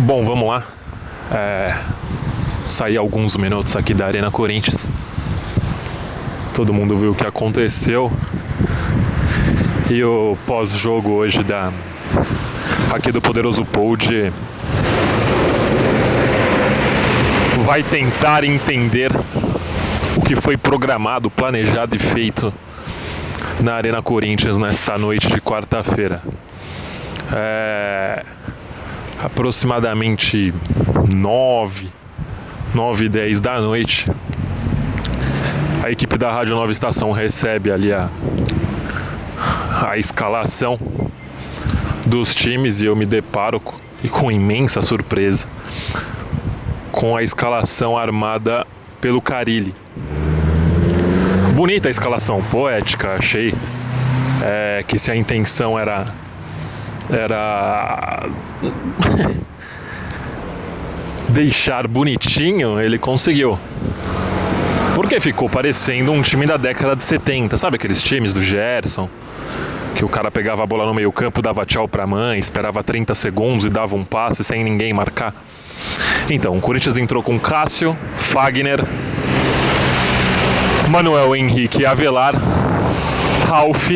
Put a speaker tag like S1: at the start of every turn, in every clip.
S1: Bom, vamos lá. É, saí alguns minutos aqui da Arena Corinthians. Todo mundo viu o que aconteceu. E o pós-jogo hoje da aqui do Poderoso Pod vai tentar entender o que foi programado, planejado e feito na Arena Corinthians nesta noite de quarta-feira. É, aproximadamente 9, 9 e 10 da noite. A equipe da Rádio Nova Estação recebe ali a, a escalação dos times e eu me deparo e com imensa surpresa com a escalação armada pelo Carilli. Bonita a escalação, poética, achei é, que se a intenção era era deixar bonitinho, ele conseguiu. Porque ficou parecendo um time da década de 70, sabe aqueles times do Gerson? Que o cara pegava a bola no meio-campo, dava tchau pra mãe, esperava 30 segundos e dava um passe sem ninguém marcar. Então, o Corinthians entrou com Cássio, Fagner, Manuel Henrique Avelar, Ralph,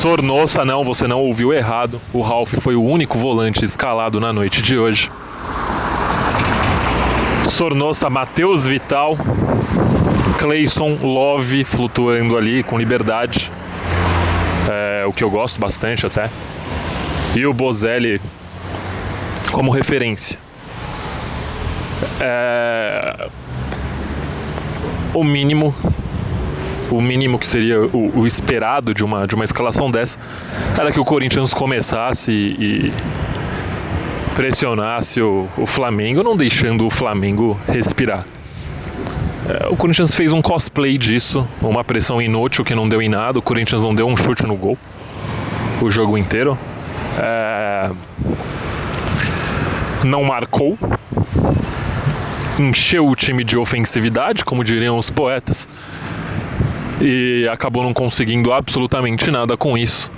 S1: Sornossa, não, você não ouviu errado. O Ralph foi o único volante escalado na noite de hoje. Sornossa, Matheus Vital, Clayson, Love flutuando ali com liberdade. É, o que eu gosto bastante até. E o Bozelli como referência. É, o mínimo o mínimo que seria o, o, esperado de uma, de uma escalação dessa era que o Corinthians começasse e, e pressionasse o, o, Flamengo, não deixando o Flamengo respirar. É, o Corinthians fez um cosplay disso, uma pressão inútil que não deu em nada. O Corinthians não deu um chute no gol o jogo inteiro. É, não marcou, encheu o time de ofensividade, como diriam os poetas, e acabou não conseguindo absolutamente nada com isso.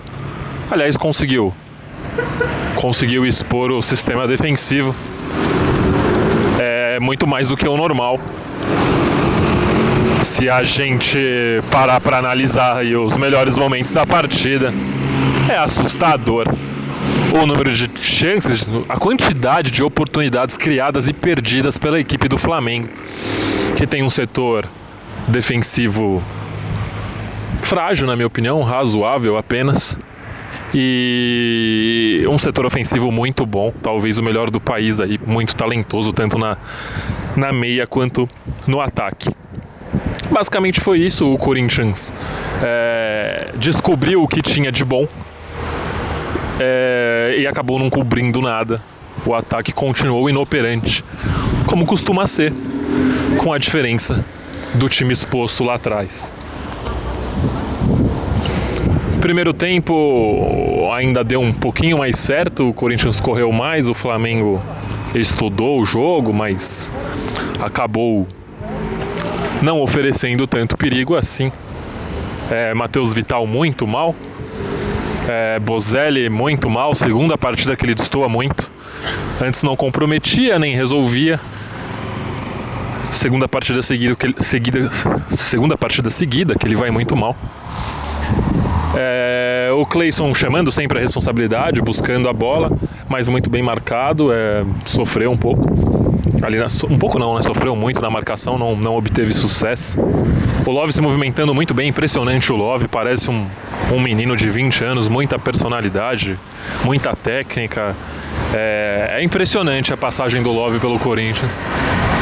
S1: Aliás, conseguiu. Conseguiu expor o sistema defensivo. É muito mais do que o normal. Se a gente parar para analisar os melhores momentos da partida, é assustador o número de chances, a quantidade de oportunidades criadas e perdidas pela equipe do Flamengo, que tem um setor defensivo frágil, na minha opinião, razoável apenas. E um setor ofensivo muito bom, talvez o melhor do país aí, muito talentoso, tanto na, na meia quanto no ataque. Basicamente foi isso o Corinthians. É, descobriu o que tinha de bom é, e acabou não cobrindo nada. O ataque continuou inoperante, como costuma ser, com a diferença do time exposto lá atrás. Primeiro tempo ainda deu um pouquinho mais certo, o Corinthians correu mais, o Flamengo estudou o jogo, mas acabou não oferecendo tanto perigo assim. É, Matheus Vital muito mal, é, Bozelli muito mal, segunda partida que ele destoa muito. Antes não comprometia nem resolvia. Segunda partida seguida, que ele, seguida, segunda partida seguida que ele vai muito mal. É, o Clayson chamando sempre a responsabilidade, buscando a bola, mas muito bem marcado, é, sofreu um pouco. Ali na, um pouco não, né? Sofreu muito na marcação, não, não obteve sucesso. O Love se movimentando muito bem, impressionante o Love, parece um, um menino de 20 anos, muita personalidade, muita técnica. É, é impressionante a passagem do Love pelo Corinthians.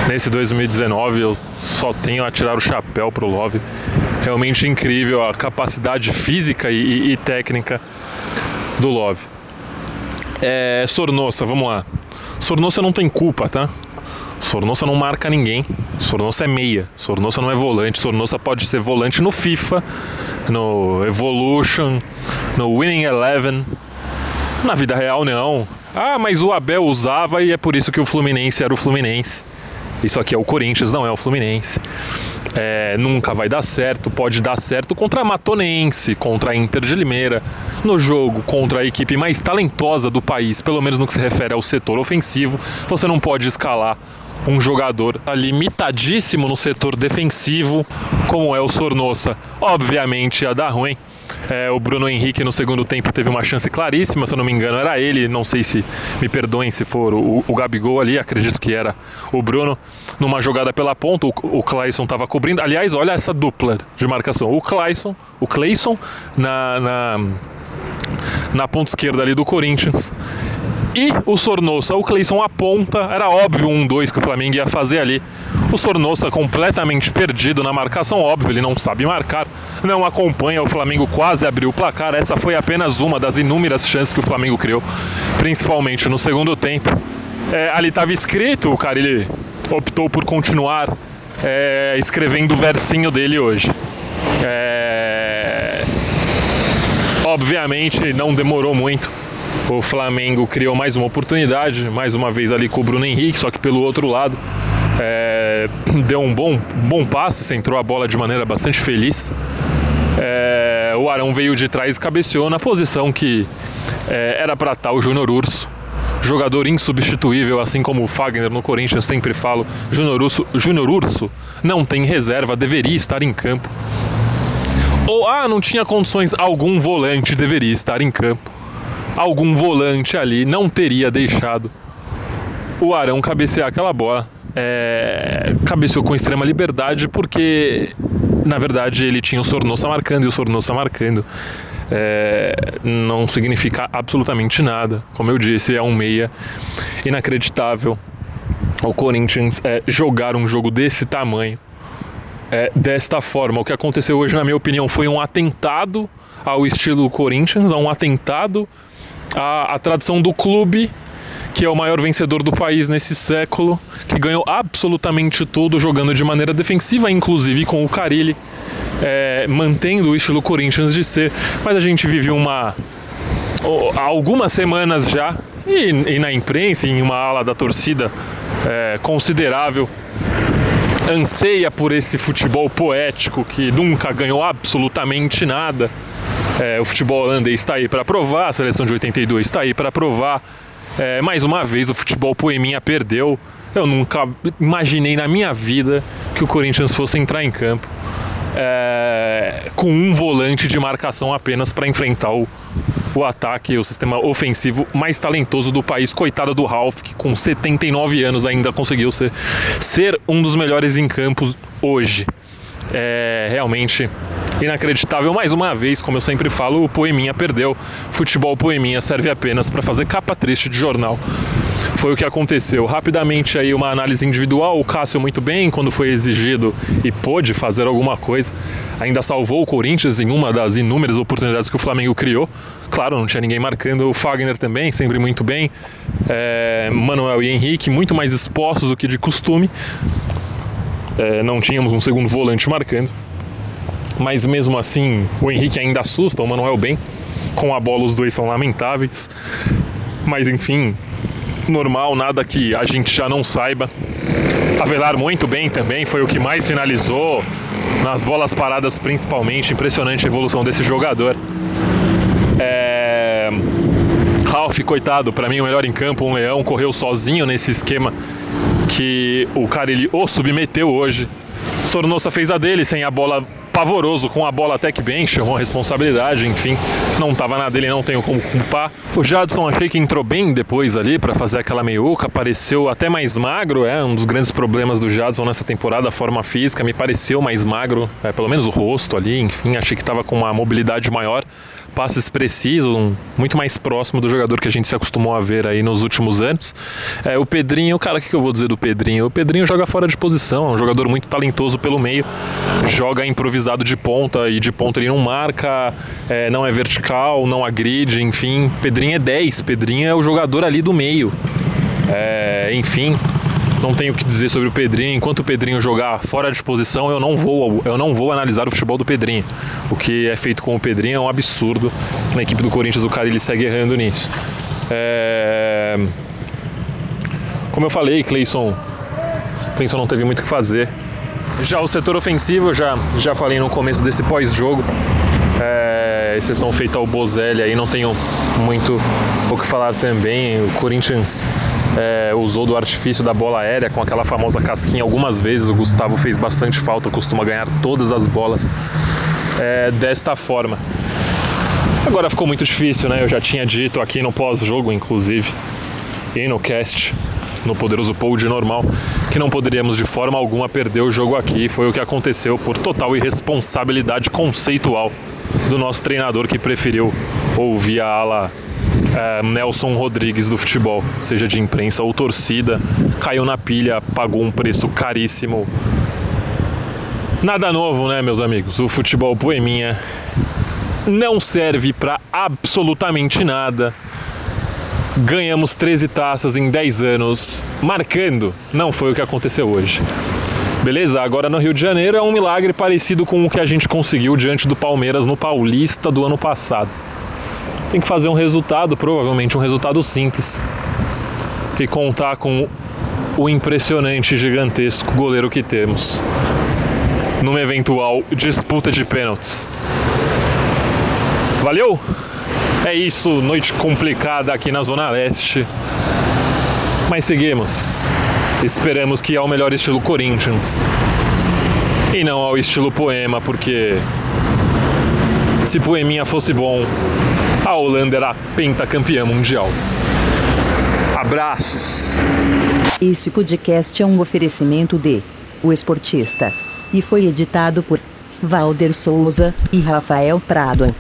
S1: Nesse 2019 eu só tenho a tirar o chapéu pro Love. Realmente incrível a capacidade física e, e, técnica do Love. É, Sornossa, vamos lá. Sornossa não tem culpa, tá? Sornossa não marca ninguém. Sornossa é meia. Sornossa não é volante. Sornossa pode ser volante no FIFA, no Evolution, no Winning Eleven. Na vida real, não. Ah, mas o Abel usava e é por isso que o Fluminense era o Fluminense. Isso aqui é o Corinthians, não é o Fluminense. É, nunca vai dar certo, pode dar certo contra a Matonense, contra a Inter de Limeira, no jogo contra a equipe mais talentosa do país, pelo menos no que se refere ao setor ofensivo, você não pode escalar um jogador limitadíssimo no setor defensivo, como é o Sornossa. Obviamente ia dar ruim. É, o Bruno Henrique no segundo tempo teve uma chance claríssima, se eu não me engano era ele, não sei se me perdoem se for o, o Gabigol ali, acredito que era o Bruno, numa jogada pela ponta, o, o Clayson estava cobrindo. Aliás, olha essa dupla de marcação, o Clayson, o Clayson na, na, na ponta esquerda ali do Corinthians e o Sornosa, o Cleison aponta, era óbvio um dois que o Flamengo ia fazer ali. O Sornosa completamente perdido na marcação, óbvio, ele não sabe marcar, não acompanha, o Flamengo quase abriu o placar. Essa foi apenas uma das inúmeras chances que o Flamengo criou, principalmente no segundo tempo. É, ali estava escrito, o cara ele optou por continuar é, escrevendo o versinho dele hoje. É... Obviamente não demorou muito o Flamengo criou mais uma oportunidade, mais uma vez ali com o Bruno Henrique, só que pelo outro lado é, deu um bom, bom passe, centrou a bola de maneira bastante feliz. É, o Arão veio de trás e cabeceou na posição que é, era para estar o Júnior Urso. Jogador insubstituível, assim como o Fagner no Corinthians, sempre falo. Júnior Urso, Júnior Urso não tem reserva, deveria estar em campo. Ou, ah, não tinha condições, algum volante deveria estar em campo algum volante ali não teria deixado o Arão cabecear aquela bola. É, cabeceou com extrema liberdade porque, na verdade, ele tinha o Sornosa marcando e o Sornosa marcando. É, não significa absolutamente nada. Como eu disse, é um meia inacreditável. O Corinthians é, jogar um jogo desse tamanho, é, desta forma. O que aconteceu hoje, na minha opinião, foi um atentado ao estilo Corinthians, um atentado a, a tradição do clube, que é o maior vencedor do país nesse século, que ganhou absolutamente tudo jogando de maneira defensiva, inclusive com o Carilli, é, mantendo o estilo Corinthians de ser. Mas a gente vive uma. algumas semanas já, e, e, na imprensa, em uma ala da torcida é, considerável, anseia por esse futebol poético que nunca ganhou absolutamente nada é, o futebol holandês está aí para provar, a seleção de 82 está aí para provar. É, mais uma vez, o futebol poeminha perdeu. Eu nunca imaginei na minha vida que o Corinthians fosse entrar em campo é, com um volante de marcação apenas para enfrentar o, o ataque, o sistema ofensivo mais talentoso do país. Coitado do Ralph, que com 79 anos ainda conseguiu ser, ser um dos melhores em campo hoje. É realmente inacreditável. Mais uma vez, como eu sempre falo, o Poeminha perdeu. Futebol Poeminha serve apenas para fazer capa triste de jornal. Foi o que aconteceu. Rapidamente aí uma análise individual, o Cássio muito bem quando foi exigido e pôde fazer alguma coisa. Ainda salvou o Corinthians em uma das inúmeras oportunidades que o Flamengo criou. Claro, não tinha ninguém marcando. O Fagner também, sempre muito bem. É, Manuel e Henrique, muito mais expostos do que de costume. É, não tínhamos um segundo volante marcando mas mesmo assim o Henrique ainda assusta, o Manuel bem. Com a bola os dois são lamentáveis. Mas enfim, normal, nada que a gente já não saiba. Avelar muito bem também, foi o que mais finalizou nas bolas paradas principalmente. Impressionante a evolução desse jogador. É... Ralph, coitado, para mim o melhor em campo, um leão, correu sozinho nesse esquema que o cara ele o submeteu hoje. Sornosa fez a dele sem a bola pavoroso com a bola até que bem, chamou a responsabilidade, enfim, não estava na dele, não tenho como culpar. O Jadson achei que entrou bem depois ali para fazer aquela meiuca, pareceu até mais magro, é um dos grandes problemas do Jadson nessa temporada, a forma física, me pareceu mais magro, é, pelo menos o rosto ali, enfim, achei que estava com uma mobilidade maior passes precisos, muito mais próximo do jogador que a gente se acostumou a ver aí nos últimos anos. É, o Pedrinho, cara, o que, que eu vou dizer do Pedrinho? O Pedrinho joga fora de posição, é um jogador muito talentoso pelo meio, joga improvisado de ponta e de ponta ele não marca, é, não é vertical, não agride, enfim. Pedrinho é 10, Pedrinho é o jogador ali do meio. É, enfim, não tenho o que dizer sobre o Pedrinho. Enquanto o Pedrinho jogar fora de posição, eu não vou, eu não vou analisar o futebol do Pedrinho. O que é feito com o Pedrinho é um absurdo. Na equipe do Corinthians, o cara ele segue errando nisso. É... Como eu falei, Cleison, Cleison não teve muito o que fazer. Já o setor ofensivo, já, já falei no começo desse pós-jogo, é, exceção feita ao Bozelli aí, não tenho muito o que falar também. O Corinthians é, usou do artifício da bola aérea com aquela famosa casquinha algumas vezes. O Gustavo fez bastante falta, costuma ganhar todas as bolas é, desta forma. Agora ficou muito difícil, né? Eu já tinha dito aqui no pós-jogo, inclusive, e no cast, no poderoso pod normal, que não poderíamos de forma alguma perder o jogo aqui. Foi o que aconteceu por total irresponsabilidade conceitual do nosso treinador que preferiu ouvir a ala é, Nelson Rodrigues do futebol, seja de imprensa ou torcida, caiu na pilha, pagou um preço caríssimo. Nada novo, né, meus amigos? O futebol poeminha não serve para absolutamente nada. Ganhamos 13 taças em 10 anos, marcando. Não foi o que aconteceu hoje. Beleza? Agora no Rio de Janeiro é um milagre parecido com o que a gente conseguiu diante do Palmeiras no Paulista do ano passado tem que fazer um resultado, provavelmente um resultado simples, e contar com o impressionante, gigantesco goleiro que temos numa eventual disputa de pênaltis. Valeu? É isso, noite complicada aqui na Zona Leste. Mas seguimos. Esperamos que ao melhor estilo Corinthians. E não ao estilo poema, porque se poeminha fosse bom, a Holanda era pentacampeã mundial. Abraços!
S2: Esse podcast é um oferecimento de O Esportista e foi editado por Valder Souza e Rafael Prado.